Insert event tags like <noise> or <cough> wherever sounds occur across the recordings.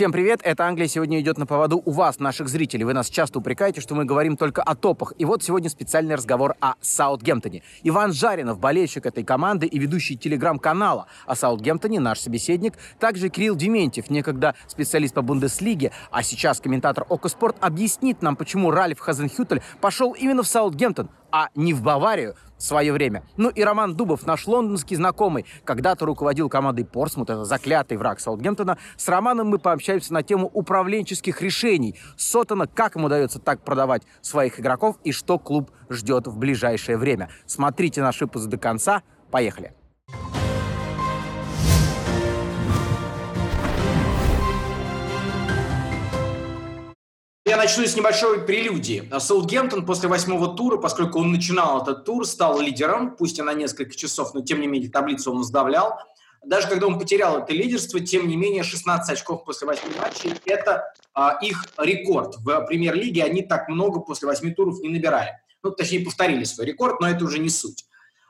Всем привет, это Англия сегодня идет на поводу у вас, наших зрителей. Вы нас часто упрекаете, что мы говорим только о топах. И вот сегодня специальный разговор о Саутгемптоне. Иван Жаринов, болельщик этой команды и ведущий телеграм-канала о Саутгемптоне, наш собеседник. Также Кирилл Дементьев, некогда специалист по Бундеслиге, а сейчас комментатор Окоспорт, объяснит нам, почему Ральф Хазенхютель пошел именно в Саутгемптон, а не в Баварию в свое время. Ну и Роман Дубов, наш лондонский знакомый, когда-то руководил командой Портсмут, это заклятый враг Саутгемптона. С Романом мы пообщаемся на тему управленческих решений Сотона, как ему удается так продавать своих игроков и что клуб ждет в ближайшее время. Смотрите наш выпуск до конца. Поехали! Я начну с небольшой прелюдии. Саутгемптон после восьмого тура, поскольку он начинал этот тур, стал лидером, пусть и на несколько часов, но тем не менее таблицу он сдавлял. Даже когда он потерял это лидерство, тем не менее 16 очков после 8 матчей – это а, их рекорд. В премьер-лиге они так много после 8 туров не набирали. Ну, точнее, повторили свой рекорд, но это уже не суть.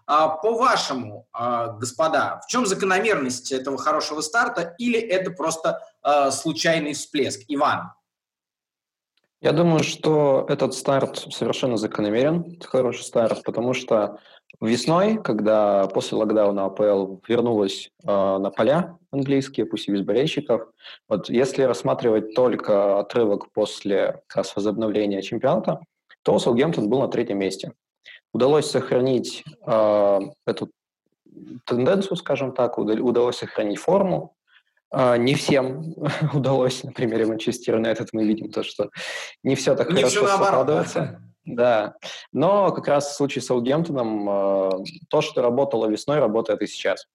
А, по-вашему, а, господа, в чем закономерность этого хорошего старта или это просто а, случайный всплеск? Иван. Я думаю, что этот старт совершенно закономерен, хороший старт, потому что весной, когда после локдауна АПЛ вернулась э, на поля английские, пусть и без болельщиков, вот если рассматривать только отрывок после как раз возобновления чемпионата, то Саутгемптон был на третьем месте. Удалось сохранить э, эту тенденцию, скажем так, удалось сохранить форму, не всем <laughs> удалось, на примере Манчестер Юнайтед мы видим то, что не все так не хорошо все складывается. Да, но как раз в случае с Саутгемптоном а, то, что работало весной, работает и сейчас.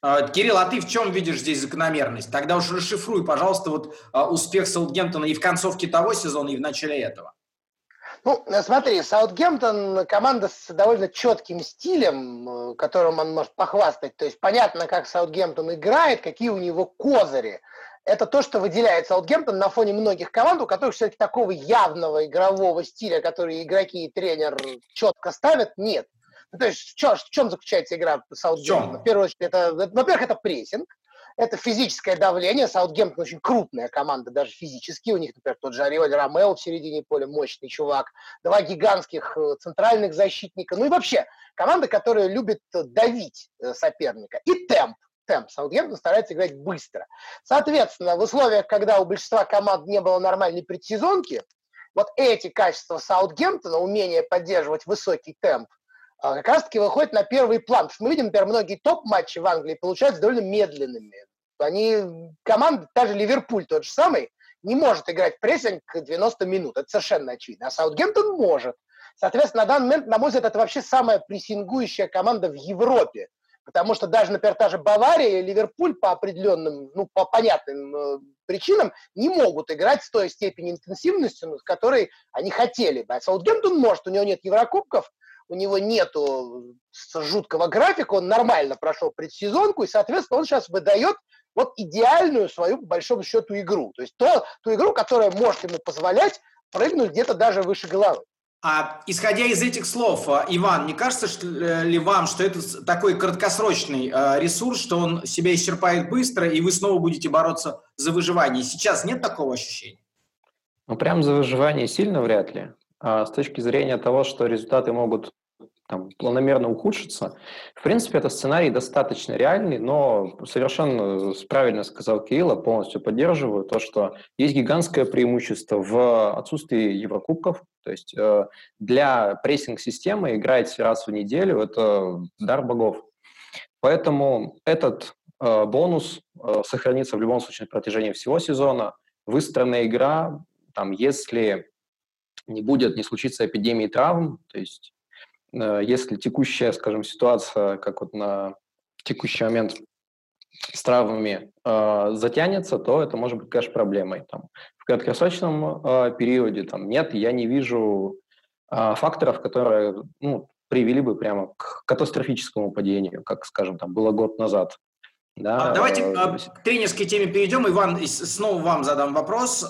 А, Кирилл, а ты в чем видишь здесь закономерность? Тогда уж расшифруй, пожалуйста, вот успех Саутгемптона и в концовке того сезона, и в начале этого. Ну, смотри, Саутгемптон команда с довольно четким стилем, э, которым он может похвастать. То есть понятно, как Саутгемптон играет, какие у него козыри. Это то, что выделяет Саутгемптон на фоне многих команд, у которых все-таки такого явного игрового стиля, который игроки и тренер четко ставят, нет. Ну, то есть в чем, в чем заключается игра Саутгемптона? В, в первую очередь, это, во-первых, это прессинг это физическое давление. Саутгемптон очень крупная команда, даже физически. У них, например, тот же Ариоль Ромео в середине поля, мощный чувак. Два гигантских э, центральных защитника. Ну и вообще, команда, которая любит давить э, соперника. И темп темп. Саутгемптон старается играть быстро. Соответственно, в условиях, когда у большинства команд не было нормальной предсезонки, вот эти качества Саутгемптона, умение поддерживать высокий темп, как раз-таки выходит на первый план. Потому что мы видим, например, многие топ-матчи в Англии получаются довольно медленными. Они, команда, даже Ливерпуль тот же самый, не может играть прессинг 90 минут. Это совершенно очевидно. А Саутгемптон может. Соответственно, на данный момент, на мой взгляд, это вообще самая прессингующая команда в Европе. Потому что даже, например, та же Бавария и Ливерпуль по определенным, ну, по понятным э, причинам не могут играть с той степени интенсивности, с которой они хотели бы. А Саутгемптон может, у него нет Еврокубков, у него нету жуткого графика, он нормально прошел предсезонку, и, соответственно, он сейчас выдает вот идеальную свою, по большому счету, игру. То есть то, ту игру, которая может ему позволять прыгнуть где-то даже выше головы. А исходя из этих слов, а, Иван, не кажется что, э, ли вам, что это такой краткосрочный э, ресурс, что он себя исчерпает быстро, и вы снова будете бороться за выживание? Сейчас нет такого ощущения? Ну, прям за выживание сильно вряд ли. А с точки зрения того, что результаты могут там, планомерно ухудшиться. В принципе, это сценарий достаточно реальный, но совершенно правильно сказал Кирилл, полностью поддерживаю то, что есть гигантское преимущество в отсутствии Еврокубков. То есть э, для прессинг-системы играть раз в неделю – это дар богов. Поэтому этот э, бонус э, сохранится в любом случае на протяжении всего сезона. Выстроенная игра, там, если не будет, не случится эпидемии травм, то есть если текущая, скажем, ситуация, как вот на текущий момент с травмами э, затянется, то это может быть, конечно, проблемой. Там, в краткосрочном э, периоде там, нет, я не вижу э, факторов, которые ну, привели бы прямо к катастрофическому падению, как, скажем, там было год назад. Да, а, Давайте э, к тренерской теме перейдем. Иван, снова вам задам вопрос.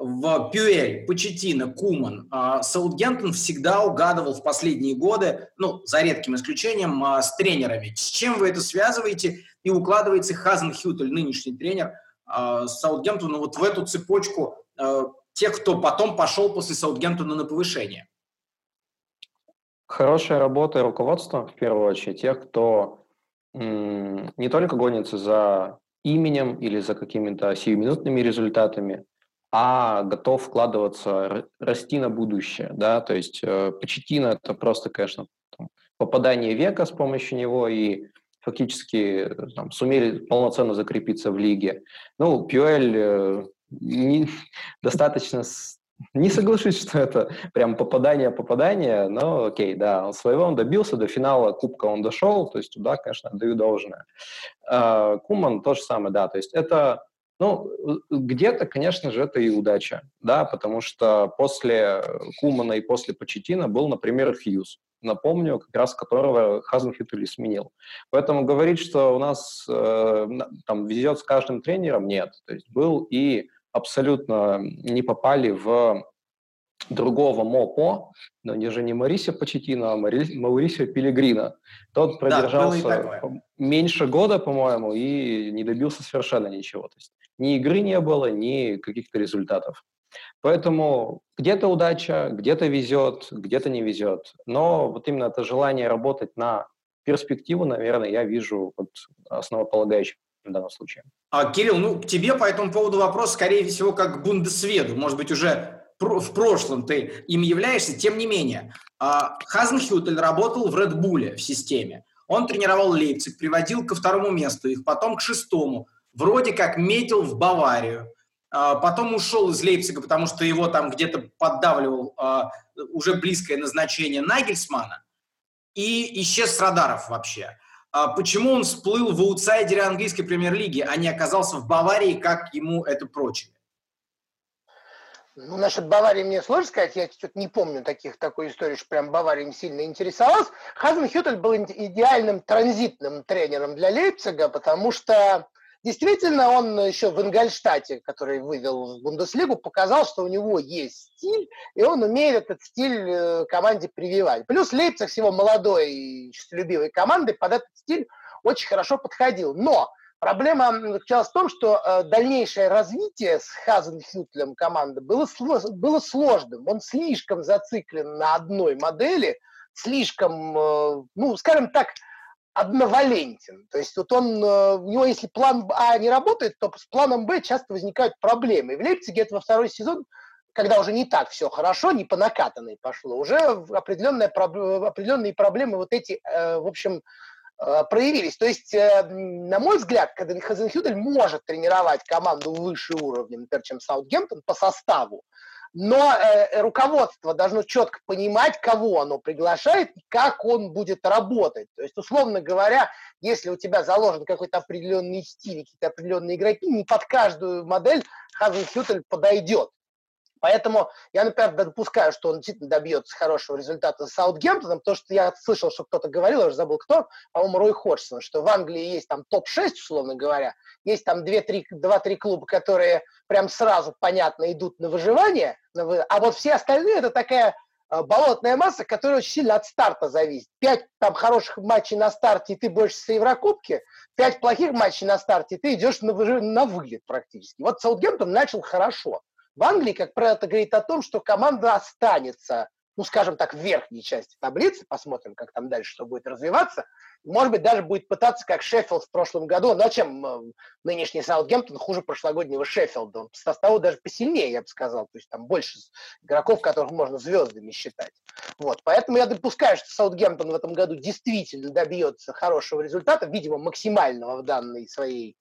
А, в Пюэль, Почетина, Куман, а, Саутгемптон всегда угадывал в последние годы, ну, за редким исключением, а, с тренерами. С чем вы это связываете? И укладывается Хазен Хютель, нынешний тренер, э, Саутгемптона вот в эту цепочку тех, кто потом пошел после Саутгемптона на повышение? Хорошая работа руководства, в первую очередь, тех, кто не только гонится за именем или за какими-то сиюминутными результатами, а готов вкладываться, расти на будущее, да, то есть э, Почетина это просто, конечно, там, попадание века с помощью него и фактически э, там, сумели полноценно закрепиться в лиге. Ну, Пюэль э, не, <laughs> достаточно не соглашусь, что это прям попадание-попадание, но окей, да, он своего он добился, до финала Кубка он дошел, то есть туда, конечно, отдаю должное. А, Куман то же самое, да, то есть это, ну, где-то, конечно же, это и удача, да, потому что после Кумана и после Почетина был, например, Хьюз, напомню, как раз которого Хазенхютели сменил. Поэтому говорить, что у нас э, там везет с каждым тренером, нет. То есть был и абсолютно не попали в другого МОПО, но не же не Марисио Почетино, а Маурисио Пилигрина. Тот продержался да, меньше года, по-моему, и не добился совершенно ничего. То есть ни игры не было, ни каких-то результатов. Поэтому где-то удача, где-то везет, где-то не везет. Но вот именно это желание работать на перспективу, наверное, я вижу вот основополагающим в данном случае. А, Кирилл, ну, к тебе по этому поводу вопрос, скорее всего, как к бундесведу. Может быть, уже в прошлом ты им являешься. Тем не менее, а, Хазенхютель работал в Редбуле в системе. Он тренировал Лейпциг, приводил ко второму месту, их потом к шестому. Вроде как метил в Баварию. А, потом ушел из Лейпцига, потому что его там где-то поддавливал а, уже близкое назначение Нагельсмана. И исчез с радаров вообще. А почему он всплыл в аутсайдере английской премьер-лиги, а не оказался в Баварии, как ему это прочили? Ну, насчет Баварии мне сложно сказать, я что-то не помню таких, такой истории, что прям Бавария им сильно интересовалась. Хазен Хютель был идеальным транзитным тренером для Лейпцига, потому что Действительно, он еще в Ингольштате, который вывел в Бундеслигу, показал, что у него есть стиль, и он умеет этот стиль э, команде прививать. Плюс Лейпциг с его молодой и честолюбивой командой под этот стиль очень хорошо подходил. Но проблема заключалась в том, что э, дальнейшее развитие с Хазенхютлем команды было, было сложным. Он слишком зациклен на одной модели, слишком, э, ну, скажем так, одновалентен. То есть вот он, э, у него если план А не работает, то с планом Б часто возникают проблемы. И в Лейпциге это во второй сезон, когда уже не так все хорошо, не по накатанной пошло, уже определенные, определенные проблемы вот эти, э, в общем, э, проявились. То есть, на мой взгляд, когда Хазенхюдель может тренировать команду выше уровня, например, чем Саутгемптон по составу, но э, руководство должно четко понимать, кого оно приглашает и как он будет работать. То есть, условно говоря, если у тебя заложен какой-то определенный стиль, какие-то определенные игроки, не под каждую модель Хазенхютель подойдет. Поэтому я, например, допускаю, что он действительно добьется хорошего результата с Саутгемптоном, потому что я слышал, что кто-то говорил, я уже забыл кто, по-моему, Рой Ходжсон, что в Англии есть там топ-6, условно говоря, есть там 2-3 клуба, которые прям сразу, понятно, идут на выживание, а вот все остальные это такая э, болотная масса, которая очень сильно от старта зависит. Пять там хороших матчей на старте, и ты борешься Еврокубки, пять плохих матчей на старте, и ты идешь на, на вылет практически. Вот Саутгемптон начал хорошо. В Англии, как правило, это говорит о том, что команда останется, ну, скажем так, в верхней части таблицы, посмотрим, как там дальше что будет развиваться, может быть, даже будет пытаться, как Шеффилд в прошлом году, но чем э, нынешний Саутгемптон хуже прошлогоднего Шеффилда, он составу даже посильнее, я бы сказал, то есть там больше игроков, которых можно звездами считать. Вот, поэтому я допускаю, что Саутгемптон в этом году действительно добьется хорошего результата, видимо, максимального в данной своей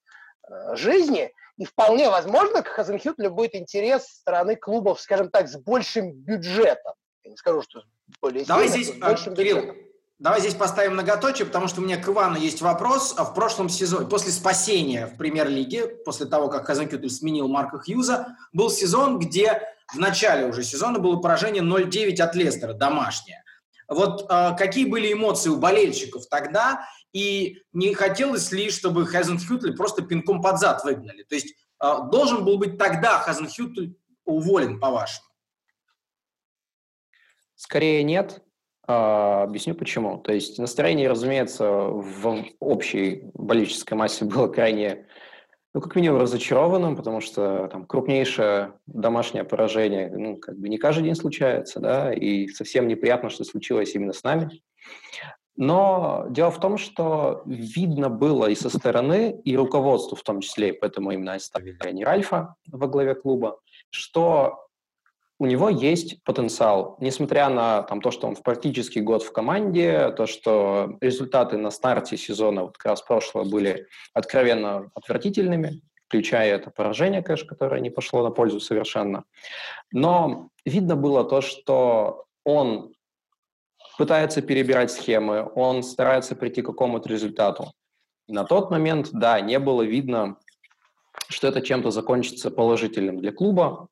жизни, и вполне возможно, к Хазенхютлю будет интерес стороны клубов, скажем так, с большим бюджетом. Я не скажу, что более Давай сильно, здесь, с большим Кирилл, бюджетом. Давай здесь поставим многоточие, потому что у меня к Ивану есть вопрос. А в прошлом сезоне, после спасения в премьер-лиге, после того, как Хазенкютель сменил Марка Хьюза, был сезон, где в начале уже сезона было поражение 0-9 от Лестера, домашнее. Вот э, какие были эмоции у болельщиков тогда, и не хотелось ли, чтобы Хазенхютель просто пинком под зад выгнали? То есть э, должен был быть тогда Хазенхютель уволен, по-вашему? Скорее нет. А, объясню почему. То есть настроение, разумеется, в общей болельческой массе было крайне ну, как минимум разочарованным, потому что там крупнейшее домашнее поражение, ну, как бы не каждый день случается, да, и совсем неприятно, что случилось именно с нами. Но дело в том, что видно было и со стороны, и руководству в том числе, и поэтому именно не Ральфа во главе клуба, что у него есть потенциал, несмотря на там, то, что он в практически год в команде, то, что результаты на старте сезона, вот как раз прошлого, были откровенно отвратительными, включая это поражение, конечно, которое не пошло на пользу совершенно. Но видно было то, что он пытается перебирать схемы, он старается прийти к какому-то результату. на тот момент, да, не было видно, что это чем-то закончится положительным для клуба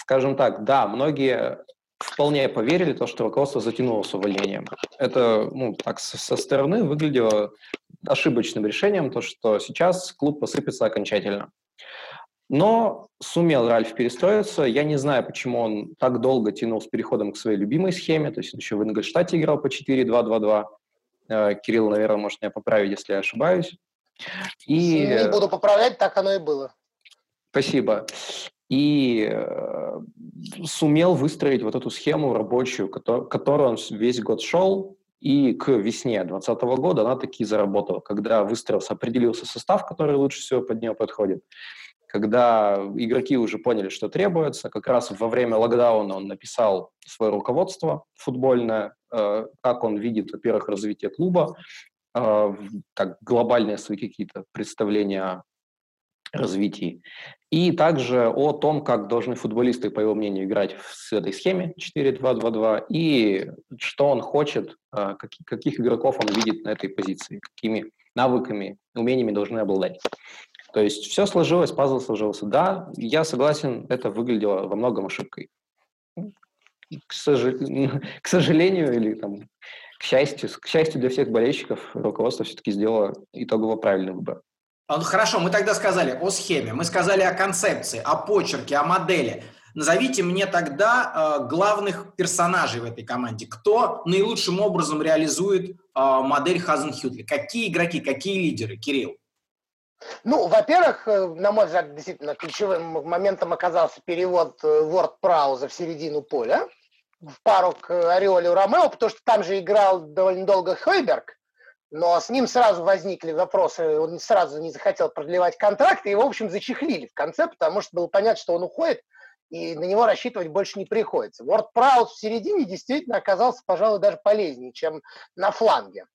скажем так, да, многие вполне поверили, то, что руководство затянуло с увольнением. Это, ну, так, со стороны выглядело ошибочным решением, то, что сейчас клуб посыпется окончательно. Но сумел Ральф перестроиться. Я не знаю, почему он так долго тянул с переходом к своей любимой схеме. То есть он еще в Ингольштате играл по 4-2-2-2. Э, Кирилл, наверное, может меня поправить, если я ошибаюсь. И... Не буду поправлять, так оно и было. Спасибо и э, сумел выстроить вот эту схему рабочую, которую он весь год шел, и к весне 2020 года она таки заработала, когда выстроился, определился состав, который лучше всего под нее подходит, когда игроки уже поняли, что требуется, как раз во время локдауна он написал свое руководство футбольное, э, как он видит, во-первых, развитие клуба, э, как глобальные свои какие-то представления развитии. И также о том, как должны футболисты, по его мнению, играть в этой схеме 4-2-2-2 и что он хочет, а, каких игроков он видит на этой позиции, какими навыками, умениями должны обладать. То есть все сложилось, пазл сложился. Да, я согласен, это выглядело во многом ошибкой. К, сож... <laughs> к сожалению или там, к счастью, к счастью для всех болельщиков, руководство все-таки сделало итогово правильный выбор. А, ну, хорошо, мы тогда сказали о схеме, мы сказали о концепции, о почерке, о модели. Назовите мне тогда э, главных персонажей в этой команде. Кто наилучшим образом реализует э, модель Хазенхютли? Какие игроки, какие лидеры, Кирилл? Ну, во-первых, э, на мой взгляд, действительно ключевым моментом оказался перевод Word Прауза в середину поля в пару к Ореоле Ромео, потому что там же играл довольно долго Хойберг, но с ним сразу возникли вопросы, он сразу не захотел продлевать контракт, и его, в общем, зачехлили в конце, потому что было понятно, что он уходит, и на него рассчитывать больше не приходится. Ворд Праус в середине действительно оказался, пожалуй, даже полезнее, чем на фланге.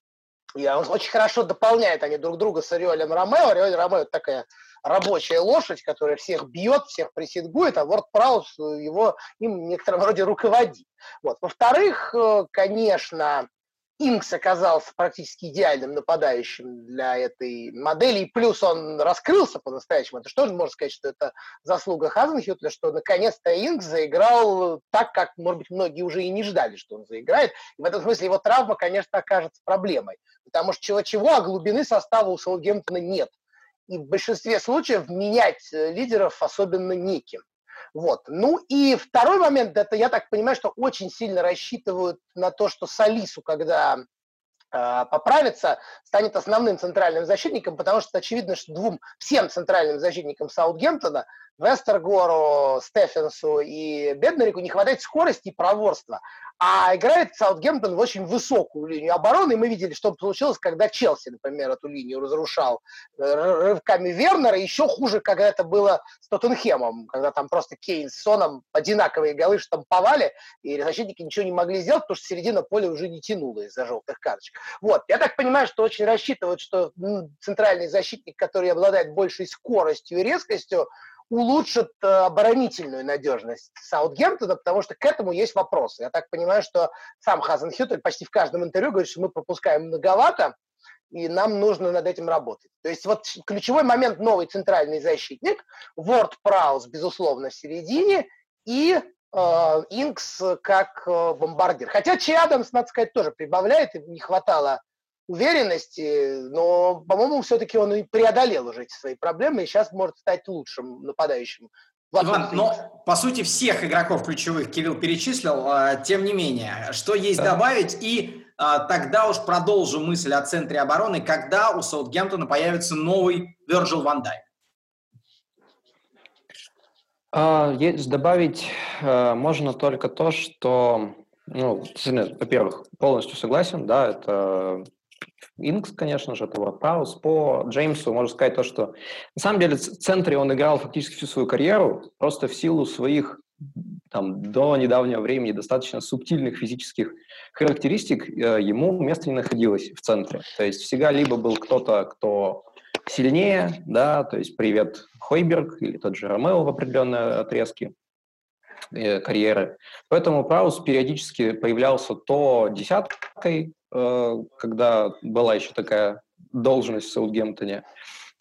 И он очень хорошо дополняет они друг друга с Ориолем Ромео. Ориоль Ромео – такая рабочая лошадь, которая всех бьет, всех прессингует, а Ворд Праус его им в некотором роде руководит. Вот. Во-вторых, э, конечно, Инкс оказался практически идеальным нападающим для этой модели, и плюс он раскрылся по-настоящему. Это что же можно сказать, что это заслуга Хазенхютля, что наконец-то Инкс заиграл так, как, может быть, многие уже и не ждали, что он заиграет. И в этом смысле его травма, конечно, окажется проблемой, потому что чего-чего, а глубины состава у Саутгемптона нет. И в большинстве случаев менять э, лидеров особенно неким. Вот. Ну и второй момент, это я так понимаю, что очень сильно рассчитывают на то, что Салису, когда поправится, станет основным центральным защитником, потому что очевидно, что двум, всем центральным защитникам Саутгемптона Вестергору, Стефенсу и Беднарику не хватает скорости и проворства. А играет Саутгемптон в очень высокую линию обороны. И мы видели, что получилось, когда Челси, например, эту линию разрушал э, рывками Вернера. Еще хуже, когда это было с Тоттенхемом, когда там просто Кейн с Соном одинаковые голы штамповали, и защитники ничего не могли сделать, потому что середина поля уже не тянула из-за желтых карточек. Вот. Я так понимаю, что очень рассчитывают, что центральный защитник, который обладает большей скоростью и резкостью, улучшит э, оборонительную надежность Саутгемптона, потому что к этому есть вопросы. Я так понимаю, что сам Хазен Хьютель почти в каждом интервью говорит, что мы пропускаем многовато, и нам нужно над этим работать. То есть вот ключевой момент новый центральный защитник, Ворд Праус, безусловно, в середине, и Инкс как э, бомбардир. Хотя Чи Адамс, надо сказать, тоже прибавляет, и не хватало уверенности, но, по-моему, все-таки он и преодолел уже эти свои проблемы и сейчас может стать лучшим нападающим. Иван, но по сути всех игроков ключевых Кирилл перечислил, а, тем не менее, что есть да. добавить и а, тогда уж продолжу мысль о центре обороны. Когда у Саутгемптона появится новый Virgil Ван Дайк? А, добавить а, можно только то, что, ну, во-первых, полностью согласен, да, это Инкс, конечно же, это WordPress. По Джеймсу можно сказать то, что на самом деле в центре он играл фактически всю свою карьеру, просто в силу своих там, до недавнего времени достаточно субтильных физических характеристик э, ему место не находилось в центре. То есть всегда либо был кто-то, кто сильнее, да, то есть привет Хойберг или тот же Ромео в определенной отрезке э, карьеры. Поэтому Праус периодически появлялся то десяткой, э, когда была еще такая должность в Саутгемптоне,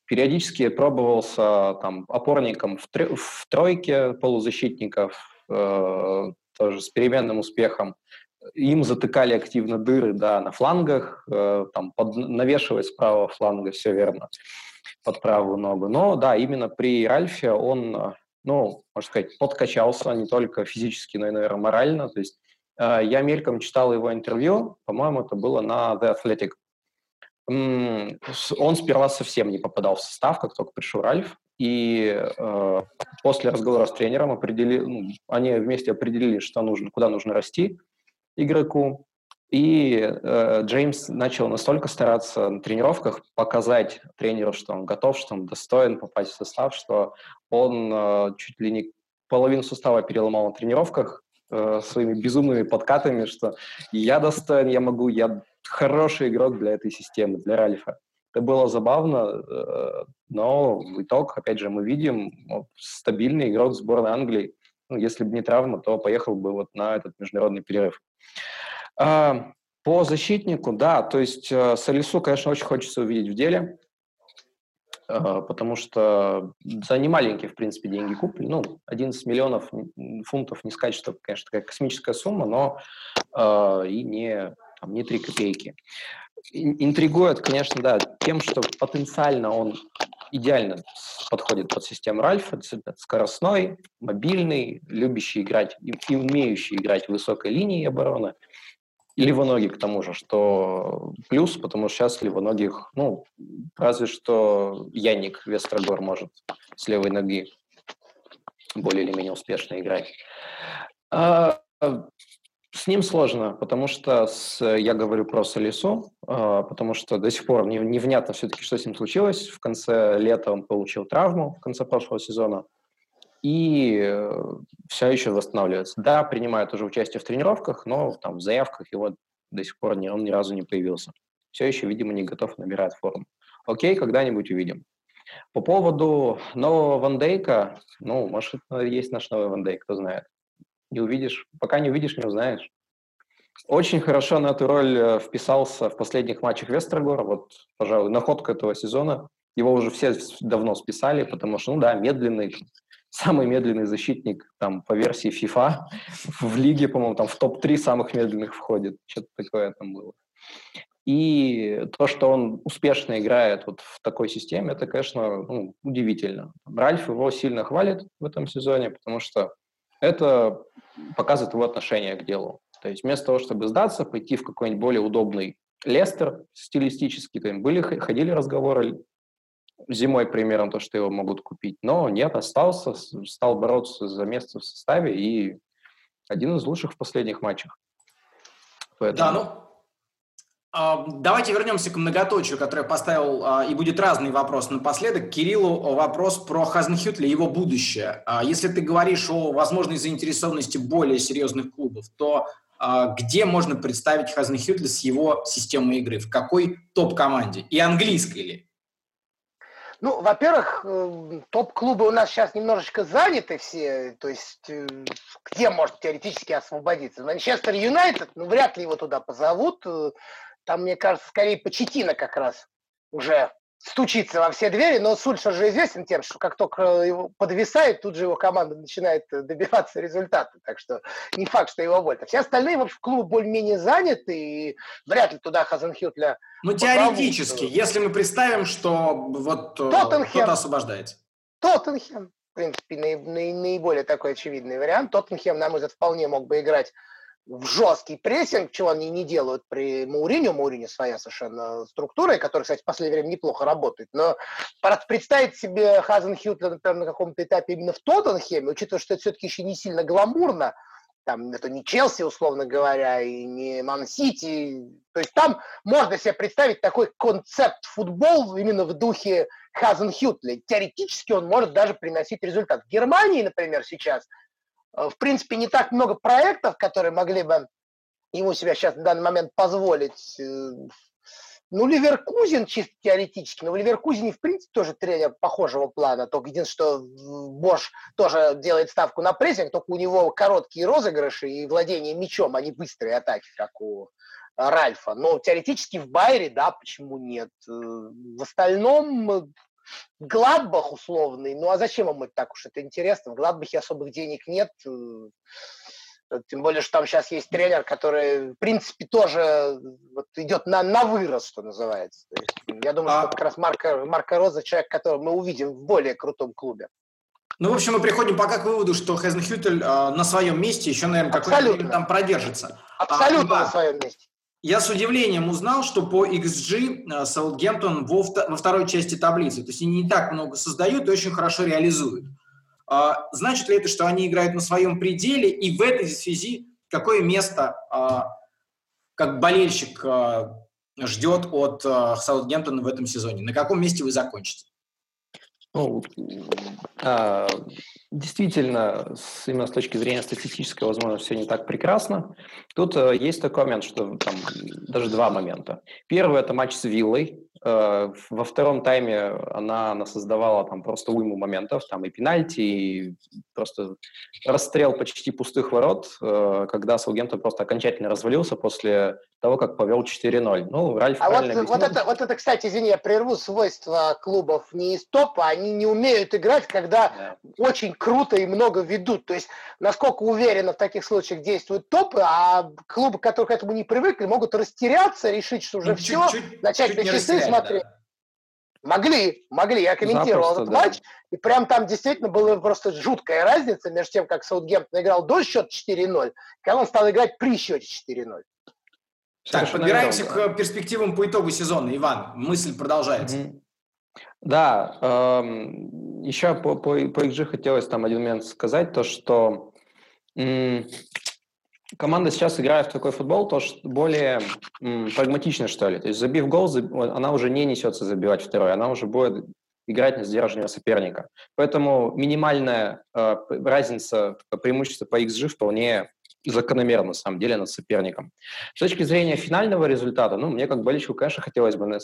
периодически пробовался там опорником в, тр- в тройке полузащитников, э, тоже с переменным успехом. Им затыкали активно дыры, да, на флангах, э, там, под, навешивая с правого фланга, все верно, под правую ногу. Но, да, именно при Ральфе он, ну, можно сказать, подкачался не только физически, но и, наверное, морально. То есть э, я мельком читал его интервью, по-моему, это было на The Athletic. Он сперва совсем не попадал в состав, как только пришел Ральф, и э, после разговора с тренером определили, ну, они вместе определили, что нужно, куда нужно расти игроку. И э, Джеймс начал настолько стараться на тренировках показать тренеру, что он готов, что он достоин попасть в состав, что он э, чуть ли не половину состава переломал на тренировках э, своими безумными подкатами, что я достоин, я могу, я хороший игрок для этой системы, для Ральфа. Это было забавно, э, но в итог, опять же, мы видим стабильный игрок сборной Англии. Ну, если бы не травма, то поехал бы вот на этот международный перерыв. А, по защитнику, да, то есть э, Салису, конечно, очень хочется увидеть в деле, э, потому что за немаленькие, в принципе, деньги купили. Ну, 11 миллионов фунтов, не сказать, что, конечно, такая космическая сумма, но э, и не, там, не 3 копейки. Интригует, конечно, да, тем, что потенциально он идеально подходит под систему Ральфа, скоростной, мобильный, любящий играть и умеющий играть в высокой линии обороны – Левоногий, к тому же, что плюс, потому что сейчас левоногих, ну, разве что Яник Вестрогор может с левой ноги более или менее успешно играть. А, с ним сложно, потому что с, я говорю про Солису, а, потому что до сих пор не, невнятно все-таки, что с ним случилось. В конце лета он получил травму, в конце прошлого сезона и э, все еще восстанавливается. Да, принимает уже участие в тренировках, но там в заявках его до сих пор не, он ни разу не появился. Все еще, видимо, не готов набирать форму. Окей, когда-нибудь увидим. По поводу нового Ван Дейка, ну, может, есть наш новый Ван Дейк, кто знает. Не увидишь, пока не увидишь, не узнаешь. Очень хорошо на эту роль э, вписался в последних матчах Вестергора. Вот, пожалуй, находка этого сезона. Его уже все давно списали, потому что, ну да, медленный, самый медленный защитник там по версии FIFA <laughs> в лиге, по-моему, там в топ-3 самых медленных входит. Что-то такое там было. И то, что он успешно играет вот в такой системе, это, конечно, ну, удивительно. Ральф его сильно хвалит в этом сезоне, потому что это показывает его отношение к делу. То есть вместо того, чтобы сдаться, пойти в какой-нибудь более удобный Лестер стилистически, там были, ходили разговоры зимой примером то, что его могут купить. Но нет, остался, стал бороться за место в составе и один из лучших в последних матчах. Поэтому... Да, ну, Давайте вернемся к многоточию, который я поставил, а, и будет разный вопрос напоследок. Кириллу вопрос про Хазенхютля, его будущее. А, если ты говоришь о возможной заинтересованности более серьезных клубов, то где можно представить Хазенхютля с его системой игры? В какой топ-команде? И английской ли? Ну, во-первых, э, топ-клубы у нас сейчас немножечко заняты все, то есть э, где может теоретически освободиться? Манчестер Юнайтед, ну, вряд ли его туда позовут. Э, там, мне кажется, скорее Почетина как раз уже стучится во все двери, но Сульшер же известен тем, что как только его подвисает, тут же его команда начинает добиваться результата. Так что не факт, что его уволят. Все остальные, в общем, клубы более-менее заняты, и вряд ли туда Хазенхютля Ну, теоретически, если мы представим, что вот э, кто-то освобождается. Тоттенхем, в принципе, наиболее такой очевидный вариант. Тоттенхем, на мой взгляд, вполне мог бы играть в жесткий прессинг, чего они не делают при Мауриню. Мауриню своя совершенно структура, которая, кстати, в последнее время неплохо работает. Но представить себе Хазен Хьютля, на каком-то этапе именно в Тоттенхеме, учитывая, что это все-таки еще не сильно гламурно, там это не Челси, условно говоря, и не Ман-Сити. То есть там можно себе представить такой концепт футбол именно в духе Хазен Хютли. Теоретически он может даже приносить результат. В Германии, например, сейчас, в принципе, не так много проектов, которые могли бы ему себя сейчас в данный момент позволить э, ну, Ливеркузин чисто теоретически, но в Ливеркузине, в принципе, тоже тренер похожего плана. Только единственное, что Бош тоже делает ставку на прессинг, только у него короткие розыгрыши и владение мячом, а не быстрые атаки, как у Ральфа. Но теоретически в Байере, да, почему нет? Э, в остальном Гладбах условный, ну а зачем ему так уж это интересно? В Гладбахе особых денег нет. Э, тем более, что там сейчас есть тренер, который, в принципе, тоже вот, идет на, на вырост, что называется. То есть, я думаю, а... что как раз Марко, Марко Роза человек, которого мы увидим в более крутом клубе. Ну, в общем, мы приходим пока к выводу, что Хезенхютель э, на своем месте еще, наверное, какое-то время там продержится. Абсолютно а, на своем месте. Я с удивлением узнал, что по XG э, Саутгемптон во, во второй части таблицы, то есть они не так много создают и очень хорошо реализуют. А, значит ли это, что они играют на своем пределе, и в этой связи какое место а, как болельщик а, ждет от Саутгемптона в этом сезоне? На каком месте вы закончите? Ну, а, действительно, с, именно с точки зрения статистической, возможно, все не так прекрасно. Тут а, есть такой момент, что там даже два момента. Первый – это матч с Виллой. Э, во втором тайме она, она создавала там просто уйму моментов, там и пенальти, и просто расстрел почти пустых ворот, э, когда Саугемптон просто окончательно развалился после того, как повел 4-0. Ну, Ральф а вот, вот, это, вот это, кстати, извини, я прерву свойства клубов не из топа, они не умеют играть, когда да. очень круто и много ведут. То есть, насколько уверенно в таких случаях действуют топы, а клубы, которые к этому не привыкли, могут растеряться, решить, что уже ну, все, чуть, начать чуть на часы смотри. Да. Могли, могли. Я комментировал Запросто, этот да. матч, и прям там действительно была просто жуткая разница между тем, как Саутгемптон играл до счета 4-0, когда он стал играть при счете 4-0. Так, подбираемся к перспективам по итогу сезона. Иван, мысль продолжается. Mm-hmm. Да, эм, еще по, по, по XG хотелось там один момент сказать, то что команда сейчас играет в такой футбол, то что более м, прагматично, что ли. То есть забив гол, она уже не несется забивать второй, она уже будет играть на сдержанного соперника. Поэтому минимальная э, разница, преимущество по XG вполне закономерно, на самом деле, над соперником. С точки зрения финального результата, ну, мне как болельщику, конечно, хотелось бы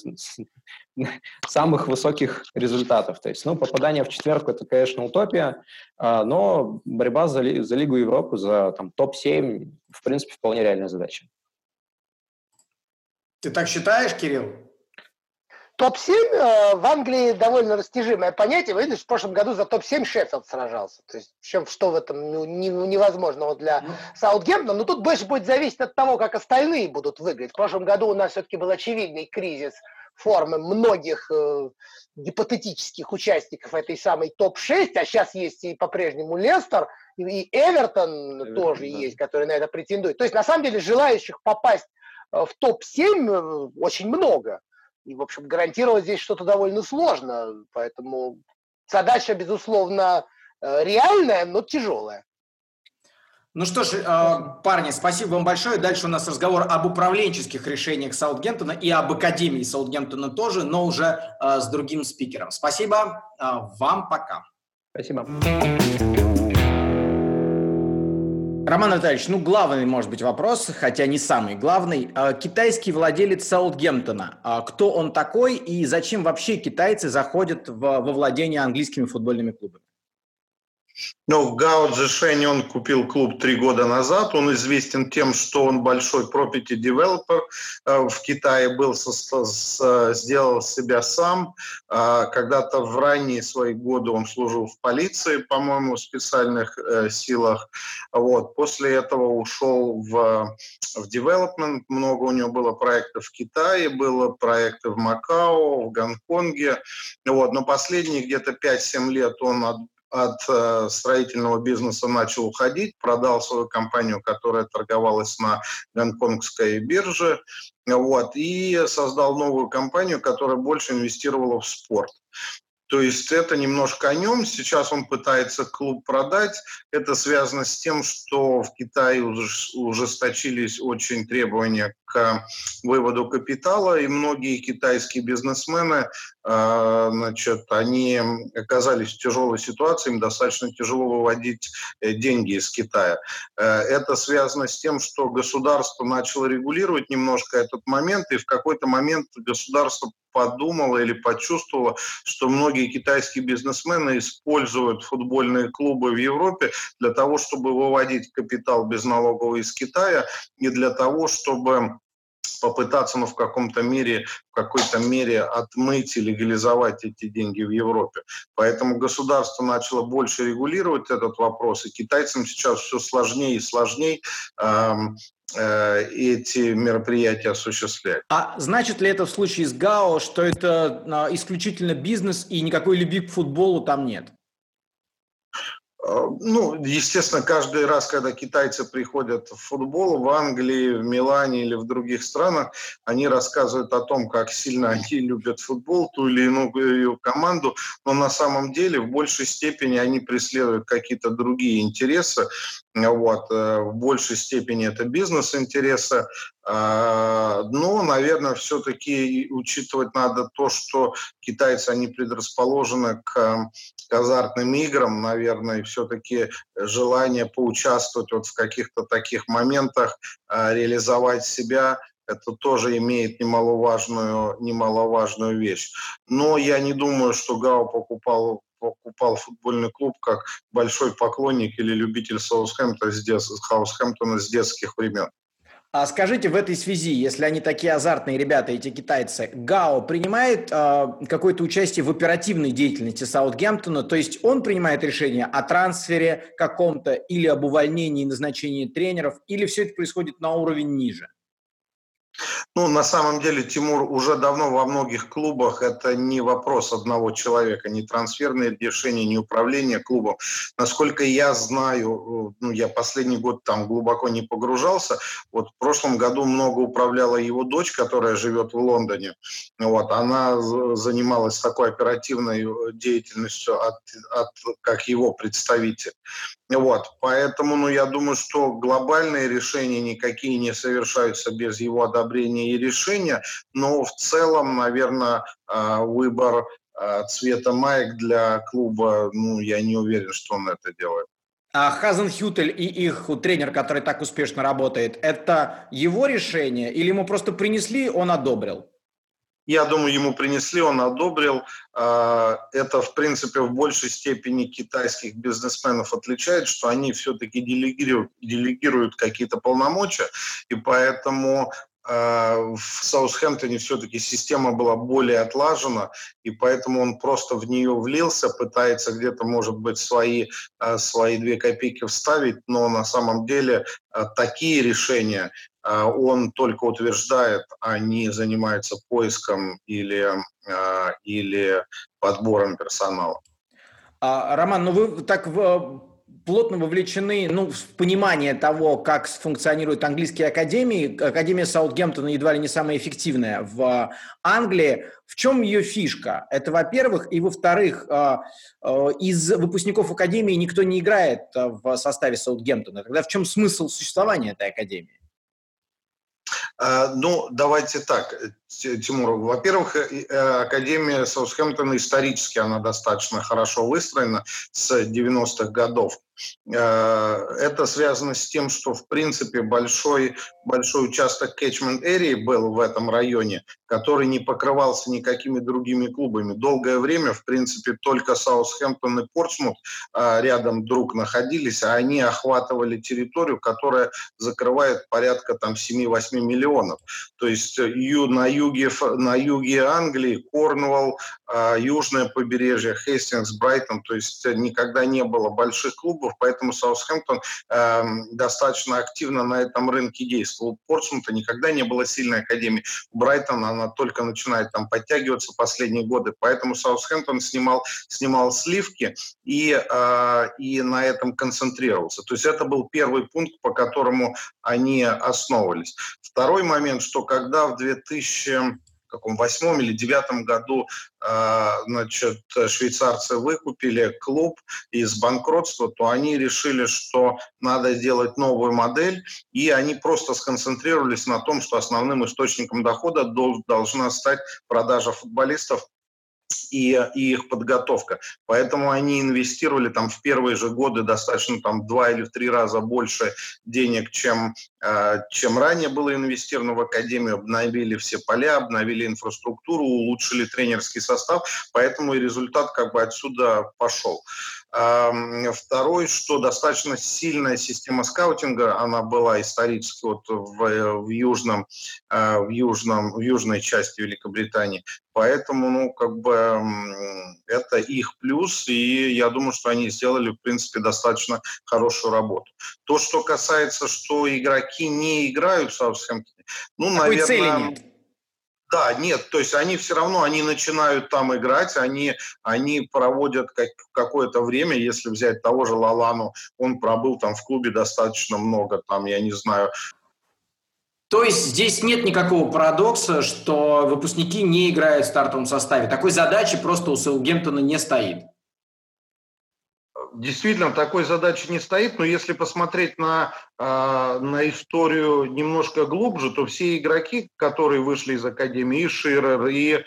<laughs> самых высоких результатов. То есть, ну, попадание в четверку – это, конечно, утопия, а, но борьба за, за Лигу Европы, за там, топ-7, в принципе, вполне реальная задача. Ты так считаешь, Кирилл? Топ-7 э, в Англии довольно растяжимое понятие. Вы видите, в прошлом году за топ-7 Шеффилд сражался. То есть, чем, что в этом ну, невозможного для ну. Саутгемптона. Но тут больше будет зависеть от того, как остальные будут выглядеть. В прошлом году у нас все-таки был очевидный кризис формы многих э, гипотетических участников этой самой топ-6, а сейчас есть и по-прежнему Лестер, и Эвертон, Эвертон тоже да. есть, который на это претендует. То есть, на самом деле, желающих попасть э, в топ-7 э, очень много. И, в общем, гарантировать здесь что-то довольно сложно. Поэтому задача, безусловно, э, реальная, но тяжелая. Ну что ж, э, парни, спасибо вам большое. Дальше у нас разговор об управленческих решениях Саутгемптона и об Академии Саутгемптона тоже, но уже э, с другим спикером. Спасибо вам, пока. Спасибо. Роман Витальевич, ну главный, может быть, вопрос, хотя не самый главный. А, китайский владелец Саутгемптона. А, кто он такой и зачем вообще китайцы заходят во владение английскими футбольными клубами? Ну, Гао Джишень, он купил клуб три года назад. Он известен тем, что он большой property developer э, в Китае был, сделал себя сам. А, когда-то в ранние свои годы он служил в полиции, по-моему, в специальных э, силах. Вот. После этого ушел в, в development. Много у него было проектов в Китае, было проекты в Макао, в Гонконге. Вот. Но последние где-то 5-7 лет он от э, строительного бизнеса начал уходить, продал свою компанию, которая торговалась на гонконгской бирже, вот, и создал новую компанию, которая больше инвестировала в спорт. То есть это немножко о нем. Сейчас он пытается клуб продать. Это связано с тем, что в Китае ужесточились очень требования к выводу капитала, и многие китайские бизнесмены, а, значит, они оказались в тяжелой ситуации, им достаточно тяжело выводить э, деньги из Китая. Э, это связано с тем, что государство начало регулировать немножко этот момент, и в какой-то момент государство подумала или почувствовала, что многие китайские бизнесмены используют футбольные клубы в Европе для того, чтобы выводить капитал безналоговый из Китая и для того, чтобы попытаться ну, в каком-то мере, в какой-то мере отмыть и легализовать эти деньги в Европе. Поэтому государство начало больше регулировать этот вопрос, и китайцам сейчас все сложнее и сложнее эм, Э, эти мероприятия осуществлять. А значит ли это в случае с ГАО, что это а, исключительно бизнес и никакой любви к футболу там нет? Э, ну, естественно, каждый раз, когда китайцы приходят в футбол в Англии, в Милане или в других странах, они рассказывают о том, как сильно <laughs> они любят футбол, ту или иную команду, но на самом деле в большей степени они преследуют какие-то другие интересы. Вот. Э, в большей степени это бизнес-интересы. А, но, наверное, все-таки учитывать надо то, что китайцы, они предрасположены к, к азартным играм, наверное, и все-таки желание поучаствовать вот в каких-то таких моментах, а, реализовать себя, это тоже имеет немаловажную, немаловажную вещь. Но я не думаю, что Гао покупал покупал футбольный клуб как большой поклонник или любитель Саутхэмптона с, дет... Саутхэмптона с детских времен. А скажите в этой связи, если они такие азартные ребята, эти китайцы, Гао принимает э, какое-то участие в оперативной деятельности Саутгемптона, то есть он принимает решение о трансфере каком-то или об увольнении и назначении тренеров, или все это происходит на уровень ниже? Ну, на самом деле, Тимур, уже давно во многих клубах это не вопрос одного человека, не трансферные решения, не управление клубом. Насколько я знаю, ну, я последний год там глубоко не погружался, вот в прошлом году много управляла его дочь, которая живет в Лондоне. Вот, она занималась такой оперативной деятельностью от, от, как его представитель. Вот, поэтому, ну, я думаю, что глобальные решения никакие не совершаются без его одобрения и решения, но в целом, наверное, а, выбор а, цвета маек для клуба, ну, я не уверен, что он это делает. А Хазенхютель и их тренер, который так успешно работает, это его решение или ему просто принесли, он одобрил? Я думаю, ему принесли, он одобрил. А, это, в принципе, в большей степени китайских бизнесменов отличает, что они все-таки делегируют, делегируют какие-то полномочия, и поэтому а, в Саутхэмптоне все-таки система была более отлажена, и поэтому он просто в нее влился, пытается где-то, может быть, свои, а, свои две копейки вставить, но на самом деле такие решения он только утверждает, а не занимается поиском или, а, или подбором персонала. А, Роман, ну вы так плотно вовлечены ну, в понимание того, как функционируют английские академии. Академия Саутгемптона едва ли не самая эффективная в Англии. В чем ее фишка? Это, во-первых. И, во-вторых, из выпускников академии никто не играет в составе Саутгемптона. Тогда в чем смысл существования этой академии? А, ну, давайте так, Тимур. Во-первых, э, Академия Саутхэмптона исторически она достаточно хорошо выстроена с 90-х годов. Э, это связано с тем, что, в принципе, большой, большой участок catchment area был в этом районе, который не покрывался никакими другими клубами. Долгое время, в принципе, только Саутхэмптон и Портсмут э, рядом друг находились, а они охватывали территорию, которая закрывает порядка там 7-8 миллионов. То есть на юге, на юге Англии, Корнуолл, южное побережье, Хейстингс, Брайтон, то есть никогда не было больших клубов, поэтому Саутхэмптон э, достаточно активно на этом рынке действовал. У Портсмута никогда не было сильной академии. У Брайтона она только начинает там подтягиваться последние годы, поэтому Саутхэмптон снимал, снимал сливки и, э, и на этом концентрировался. То есть это был первый пункт, по которому они основывались. Второй момент, что когда в 2000 каком восьмом или девятом году э, значит, швейцарцы выкупили клуб из банкротства, то они решили, что надо сделать новую модель, и они просто сконцентрировались на том, что основным источником дохода должна стать продажа футболистов и, и их подготовка. Поэтому они инвестировали там в первые же годы достаточно там два или в три раза больше денег, чем, э, чем ранее было инвестировано в академию, обновили все поля, обновили инфраструктуру, улучшили тренерский состав, поэтому и результат как бы отсюда пошел. Второй, что достаточно сильная система скаутинга, она была исторически вот в, в, южном, э, в, южном, в южной части Великобритании. Поэтому, ну, как бы это их плюс, и я думаю, что они сделали, в принципе, достаточно хорошую работу. То, что касается, что игроки не играют в Саутгемптоне, ну, Такой наверное... Цели нет да, нет, то есть они все равно, они начинают там играть, они, они проводят как, какое-то время, если взять того же Лалану, он пробыл там в клубе достаточно много, там, я не знаю, то есть здесь нет никакого парадокса, что выпускники не играют в стартовом составе. Такой задачи просто у Саутгемптона не стоит действительно такой задачи не стоит, но если посмотреть на, э, на историю немножко глубже, то все игроки, которые вышли из Академии, и Ширер, и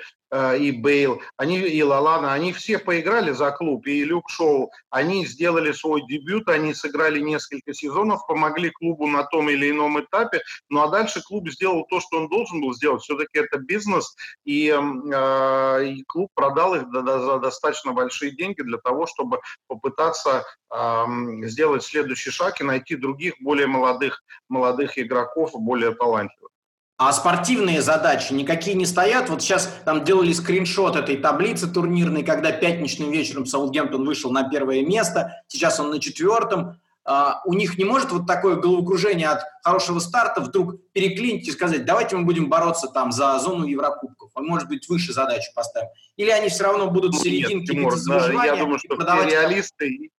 и Бейл, они, и Лалана, они все поиграли за клуб, и Люк Шоу, они сделали свой дебют, они сыграли несколько сезонов, помогли клубу на том или ином этапе, ну а дальше клуб сделал то, что он должен был сделать, все-таки это бизнес, и, э, и клуб продал их за достаточно большие деньги для того, чтобы попытаться э, сделать следующий шаг и найти других более молодых, молодых игроков, более талантливых. А спортивные задачи никакие не стоят. Вот сейчас там делали скриншот этой таблицы турнирной, когда пятничным вечером Саутгемптон вышел на первое место, сейчас он на четвертом. Uh, у них не может вот такое головокружение от хорошего старта вдруг переклинить и сказать, давайте мы будем бороться там за зону Еврокубков, а может быть выше задачу поставим. Или они все равно будут в ну, серединке Нет, Тимур, да, я думаю, что все реалисты,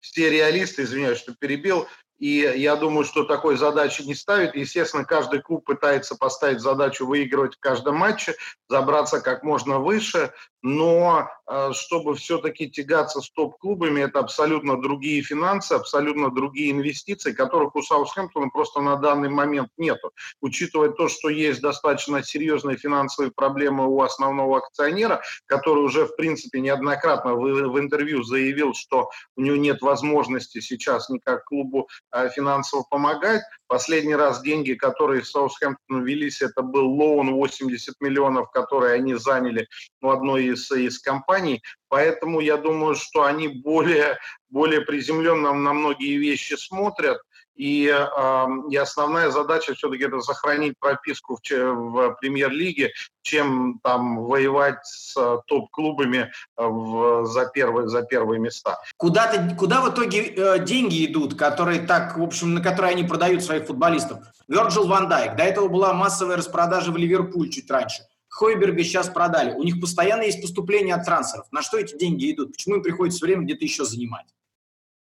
все реалисты, извиняюсь, что перебил, и я думаю, что такой задачи не ставит. Естественно, каждый клуб пытается поставить задачу выигрывать в каждом матче, забраться как можно выше но э, чтобы все-таки тягаться с топ-клубами, это абсолютно другие финансы, абсолютно другие инвестиции, которых у Саутхэмптона просто на данный момент нету. Учитывая то, что есть достаточно серьезные финансовые проблемы у основного акционера, который уже, в принципе, неоднократно в, в интервью заявил, что у него нет возможности сейчас никак клубу э, финансово помогать, Последний раз деньги, которые в Саутхэмптон велись, это был лоун 80 миллионов, которые они заняли в одной из, из компаний. Поэтому я думаю, что они более, более приземленно на многие вещи смотрят. И, э, и основная задача все-таки это сохранить прописку в, в премьер-лиге, чем там воевать с э, топ-клубами в, за, первые, за первые места. Куда, -то, куда в итоге э, деньги идут, которые так, в общем, на которые они продают своих футболистов? Вирджил Ван Дайк. До этого была массовая распродажа в Ливерпуль чуть раньше. Хойберга сейчас продали. У них постоянно есть поступления от трансферов. На что эти деньги идут? Почему им приходится время где-то еще занимать?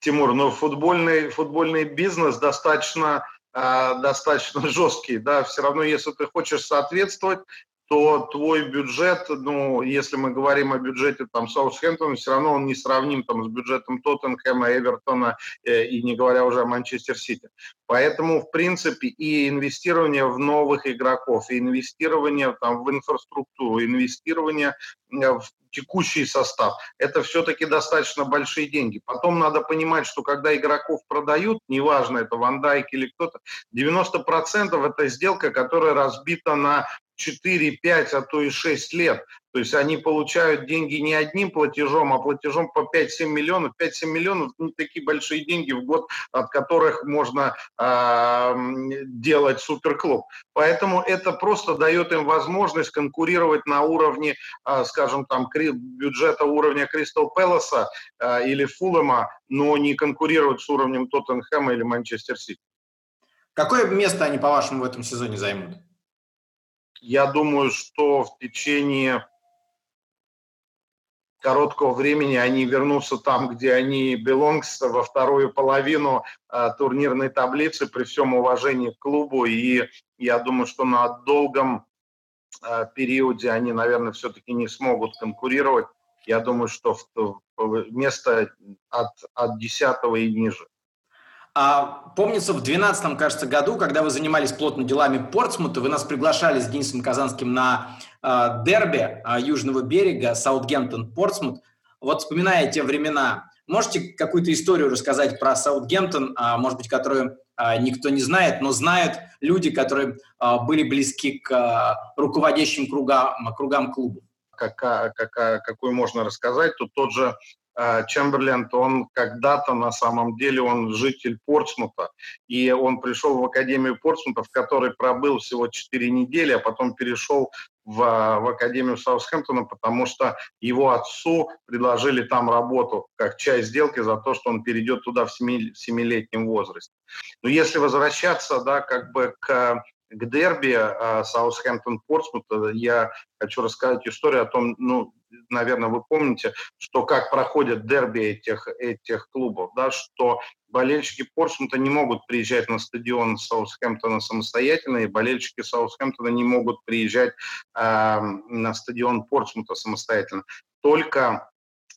Тимур, но футбольный, футбольный бизнес достаточно, э, достаточно <laughs> жесткий, да, все равно, если ты хочешь соответствовать, то твой бюджет, ну, если мы говорим о бюджете там Саутхэмптона, все равно он не сравним там с бюджетом Тоттенхэма, Эвертона э, и не говоря уже о Манчестер Сити. Поэтому, в принципе, и инвестирование в новых игроков, и инвестирование там в инфраструктуру, инвестирование э, в текущий состав, это все-таки достаточно большие деньги. Потом надо понимать, что когда игроков продают, неважно, это Ван Дайк или кто-то, 90% это сделка, которая разбита на 4, 5, а то и 6 лет. То есть они получают деньги не одним платежом, а платежом по 5-7 миллионов. 5-7 миллионов – не такие большие деньги в год, от которых можно э, делать суперклуб. Поэтому это просто дает им возможность конкурировать на уровне, э, скажем, там, бюджета уровня Кристал Пэласа э, или Фулема, но не конкурировать с уровнем Тоттенхэма или Манчестер Сити. Какое место они, по-вашему, в этом сезоне займут? Я думаю, что в течение короткого времени они вернутся там, где они belongs, во вторую половину э, турнирной таблицы при всем уважении к клубу. И я думаю, что на долгом э, периоде они, наверное, все-таки не смогут конкурировать. Я думаю, что в, в место от, от 10 и ниже. А, помнится, в 2012, кажется, году, когда вы занимались плотно делами Портсмута, вы нас приглашали с Денисом Казанским на а, дерби а, Южного берега, Саутгемптон-Портсмут. Вот вспоминая те времена, можете какую-то историю рассказать про Саутгемптон, а, может быть, которую а, никто не знает, но знают люди, которые а, были близки к а, руководящим кругам, кругам клуба? Какая, какая, какую можно рассказать, тут тот же Э, Чемберленд, он когда-то на самом деле, он житель Портсмута, и он пришел в Академию Портсмута, в которой пробыл всего 4 недели, а потом перешел в, в Академию Саутхэмптона, потому что его отцу предложили там работу как часть сделки за то, что он перейдет туда в, семи, в семилетнем возрасте. Но если возвращаться, да, как бы к к дерби Саутхэмптон-Портсмут, я хочу рассказать историю о том, ну, наверное, вы помните, что как проходят дерби этих, этих клубов, да, что болельщики Портсмута не могут приезжать на стадион Саутхэмптона самостоятельно, и болельщики Саутхэмптона не могут приезжать э, на стадион Портсмута самостоятельно. Только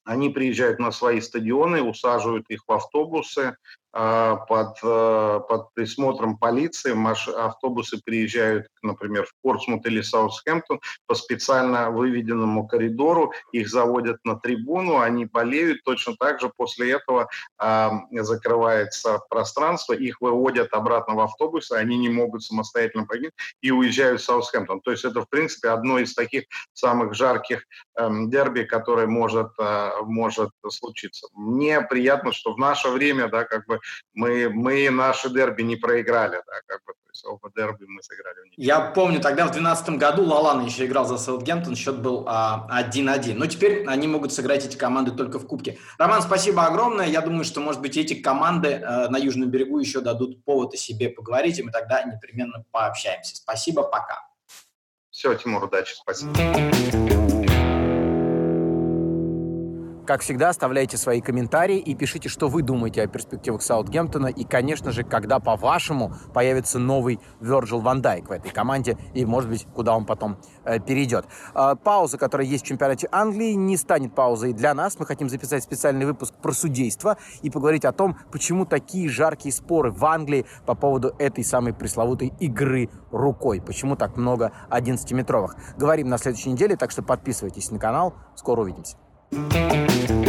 они приезжают на свои стадионы, усаживают их в автобусы, под, э, под присмотром полиции автобусы приезжают, например, в Портсмут или Саутхэмптон по специально выведенному коридору, их заводят на трибуну, они болеют, точно так же после этого э, закрывается пространство, их выводят обратно в автобусы, они не могут самостоятельно пойти и уезжают в Саутхэмптон. То есть это, в принципе, одно из таких самых жарких э, дерби, которое может, э, может случиться. Мне приятно, что в наше время, да, как бы мы, мы наши дерби не проиграли, да, как бы, то есть оба дерби мы сыграли. В Я помню, тогда в 2012 году Лалан еще играл за Саутгемптон, счет был а, 1-1. Но теперь они могут сыграть эти команды только в Кубке. Роман, спасибо огромное. Я думаю, что, может быть, эти команды э, на Южном берегу еще дадут повод о себе поговорить, и мы тогда непременно пообщаемся. Спасибо, пока. Все, Тимур, удачи, спасибо. Как всегда, оставляйте свои комментарии и пишите, что вы думаете о перспективах Саутгемптона и, конечно же, когда, по-вашему, появится новый Вирджил Ван Дайк в этой команде и, может быть, куда он потом э, перейдет. Э, пауза, которая есть в чемпионате Англии, не станет паузой для нас. Мы хотим записать специальный выпуск про судейство и поговорить о том, почему такие жаркие споры в Англии по поводу этой самой пресловутой игры рукой. Почему так много 11-метровых. Говорим на следующей неделе, так что подписывайтесь на канал. Скоро увидимся. Música